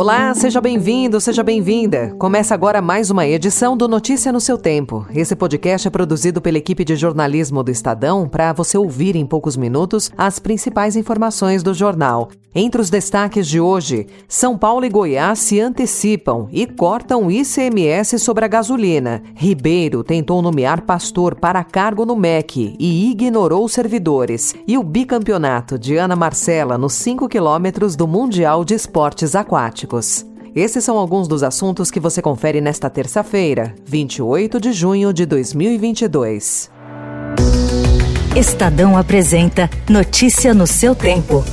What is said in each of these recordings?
Olá, seja bem-vindo, seja bem-vinda. Começa agora mais uma edição do Notícia no seu Tempo. Esse podcast é produzido pela equipe de jornalismo do Estadão para você ouvir em poucos minutos as principais informações do jornal. Entre os destaques de hoje, São Paulo e Goiás se antecipam e cortam ICMS sobre a gasolina. Ribeiro tentou nomear pastor para cargo no MEC e ignorou servidores. E o bicampeonato de Ana Marcela nos 5 quilômetros do Mundial de Esportes Aquáticos. Esses são alguns dos assuntos que você confere nesta terça-feira, 28 de junho de 2022. Estadão apresenta Notícia no seu tempo.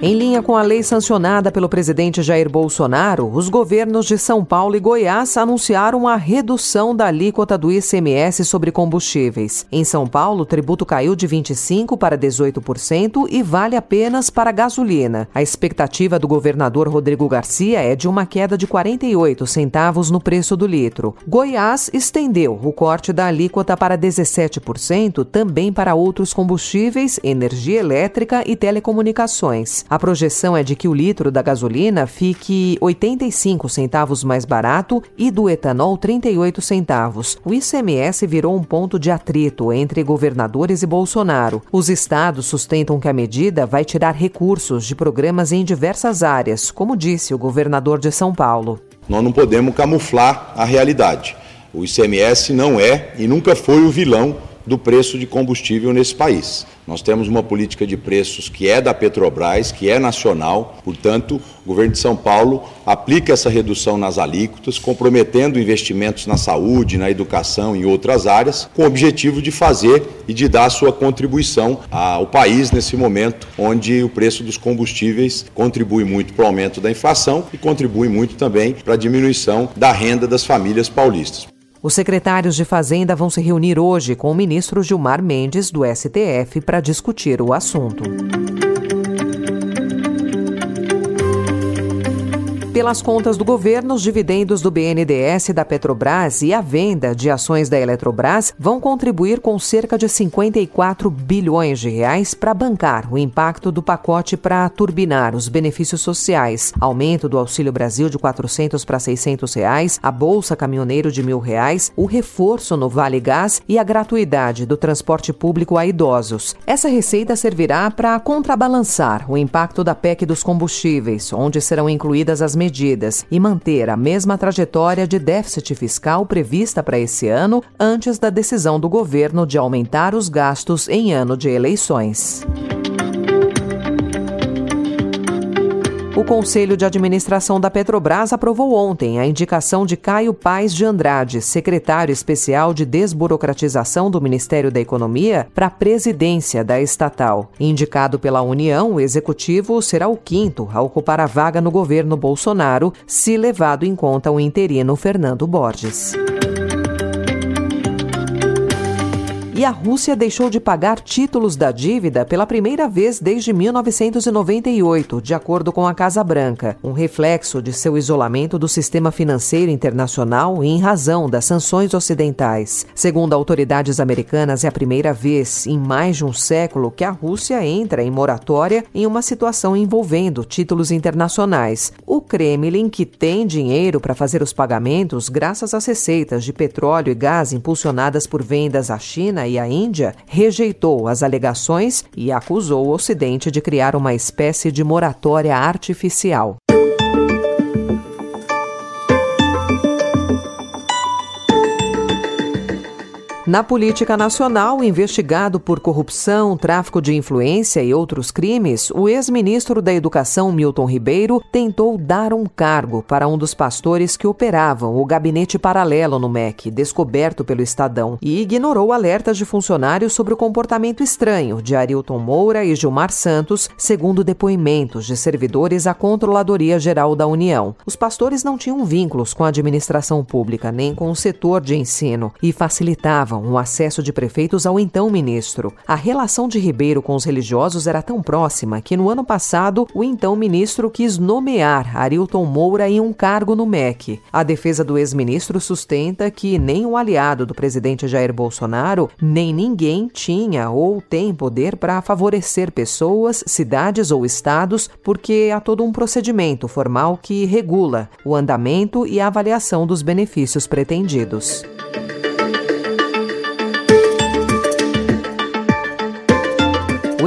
Em linha com a lei sancionada pelo presidente Jair Bolsonaro, os governos de São Paulo e Goiás anunciaram a redução da alíquota do ICMS sobre combustíveis. Em São Paulo, o tributo caiu de 25% para 18% e vale apenas para gasolina. A expectativa do governador Rodrigo Garcia é de uma queda de 48 centavos no preço do litro. Goiás estendeu o corte da alíquota para 17%, também para outros combustíveis, energia elétrica e telecomunicações. A projeção é de que o litro da gasolina fique 85 centavos mais barato e do etanol 38 centavos. O ICMS virou um ponto de atrito entre governadores e Bolsonaro. Os estados sustentam que a medida vai tirar recursos de programas em diversas áreas, como disse o governador de São Paulo. Nós não podemos camuflar a realidade. O ICMS não é e nunca foi o vilão do preço de combustível nesse país. Nós temos uma política de preços que é da Petrobras, que é nacional, portanto, o governo de São Paulo aplica essa redução nas alíquotas, comprometendo investimentos na saúde, na educação e outras áreas, com o objetivo de fazer e de dar sua contribuição ao país nesse momento onde o preço dos combustíveis contribui muito para o aumento da inflação e contribui muito também para a diminuição da renda das famílias paulistas. Os secretários de Fazenda vão se reunir hoje com o ministro Gilmar Mendes, do STF, para discutir o assunto. Pelas contas do governo, os dividendos do BNDES da Petrobras e a venda de ações da Eletrobras vão contribuir com cerca de 54 bilhões de reais para bancar o impacto do pacote para turbinar os benefícios sociais, aumento do Auxílio Brasil de 400 para 600 reais, a bolsa caminhoneiro de mil reais, o reforço no Vale Gás e a gratuidade do transporte público a idosos. Essa receita servirá para contrabalançar o impacto da PEC dos combustíveis, onde serão incluídas as medidas e manter a mesma trajetória de déficit fiscal prevista para esse ano antes da decisão do governo de aumentar os gastos em ano de eleições. O Conselho de Administração da Petrobras aprovou ontem a indicação de Caio Paes de Andrade, secretário especial de desburocratização do Ministério da Economia, para a presidência da estatal. Indicado pela União, o executivo será o quinto a ocupar a vaga no governo Bolsonaro, se levado em conta o interino Fernando Borges. E a Rússia deixou de pagar títulos da dívida pela primeira vez desde 1998, de acordo com a Casa Branca, um reflexo de seu isolamento do sistema financeiro internacional em razão das sanções ocidentais. Segundo autoridades americanas, é a primeira vez em mais de um século que a Rússia entra em moratória em uma situação envolvendo títulos internacionais. O Kremlin, que tem dinheiro para fazer os pagamentos graças às receitas de petróleo e gás impulsionadas por vendas à China e a Índia, rejeitou as alegações e acusou o Ocidente de criar uma espécie de moratória artificial. Na política nacional, investigado por corrupção, tráfico de influência e outros crimes, o ex-ministro da Educação, Milton Ribeiro, tentou dar um cargo para um dos pastores que operavam o gabinete paralelo no MEC, descoberto pelo Estadão, e ignorou alertas de funcionários sobre o comportamento estranho de Arilton Moura e Gilmar Santos, segundo depoimentos de servidores à Controladoria Geral da União. Os pastores não tinham vínculos com a administração pública nem com o setor de ensino e facilitavam negavam o acesso de prefeitos ao então ministro. A relação de Ribeiro com os religiosos era tão próxima que no ano passado o então ministro quis nomear Arilton Moura em um cargo no MEC. A defesa do ex-ministro sustenta que nem o aliado do presidente Jair Bolsonaro, nem ninguém tinha ou tem poder para favorecer pessoas, cidades ou estados, porque há todo um procedimento formal que regula o andamento e a avaliação dos benefícios pretendidos.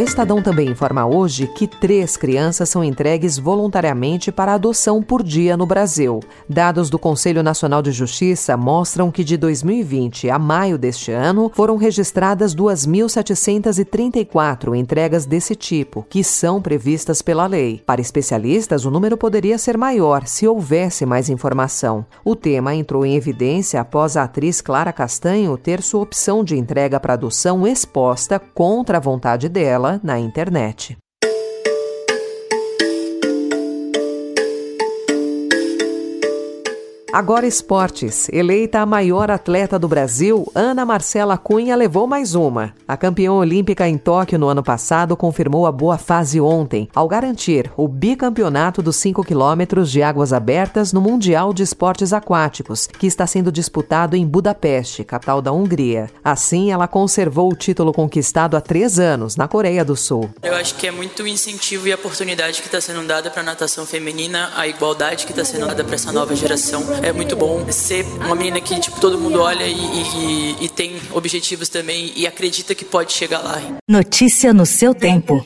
O Estadão também informa hoje que três crianças são entregues voluntariamente para adoção por dia no Brasil. Dados do Conselho Nacional de Justiça mostram que de 2020 a maio deste ano foram registradas 2.734 entregas desse tipo, que são previstas pela lei. Para especialistas, o número poderia ser maior se houvesse mais informação. O tema entrou em evidência após a atriz Clara Castanho ter sua opção de entrega para adoção exposta contra a vontade dela na internet. Agora esportes. Eleita a maior atleta do Brasil, Ana Marcela Cunha levou mais uma. A campeã olímpica em Tóquio no ano passado confirmou a boa fase ontem, ao garantir o bicampeonato dos 5 quilômetros de águas abertas no Mundial de Esportes Aquáticos, que está sendo disputado em Budapeste, capital da Hungria. Assim, ela conservou o título conquistado há três anos, na Coreia do Sul. Eu acho que é muito incentivo e oportunidade que está sendo dada para a natação feminina, a igualdade que está sendo dada para essa nova geração é muito bom ser uma menina que tipo, todo mundo olha e, e, e tem objetivos também e acredita que pode chegar lá. Notícia no seu tempo.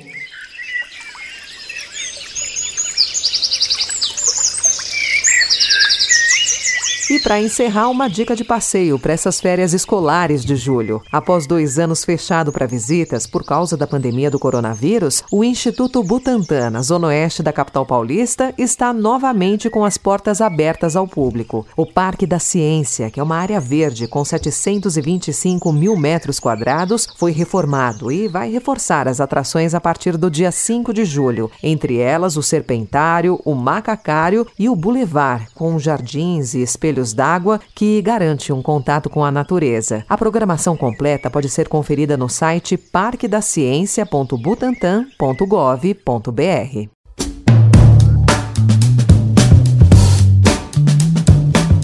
Para encerrar, uma dica de passeio para essas férias escolares de julho. Após dois anos fechado para visitas por causa da pandemia do coronavírus, o Instituto Butantan, na zona oeste da capital paulista, está novamente com as portas abertas ao público. O Parque da Ciência, que é uma área verde com 725 mil metros quadrados, foi reformado e vai reforçar as atrações a partir do dia 5 de julho. Entre elas, o Serpentário, o Macacário e o Boulevard, com jardins e espelhos d'água que garante um contato com a natureza. A programação completa pode ser conferida no site parquedaciencia.butantan.gov.br.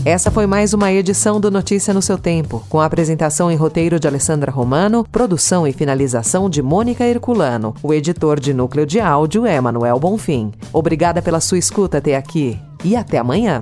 Essa foi mais uma edição do Notícia no seu tempo, com a apresentação e roteiro de Alessandra Romano, produção e finalização de Mônica Herculano. O editor de núcleo de áudio é Manuel Bonfim. Obrigada pela sua escuta até aqui e até amanhã.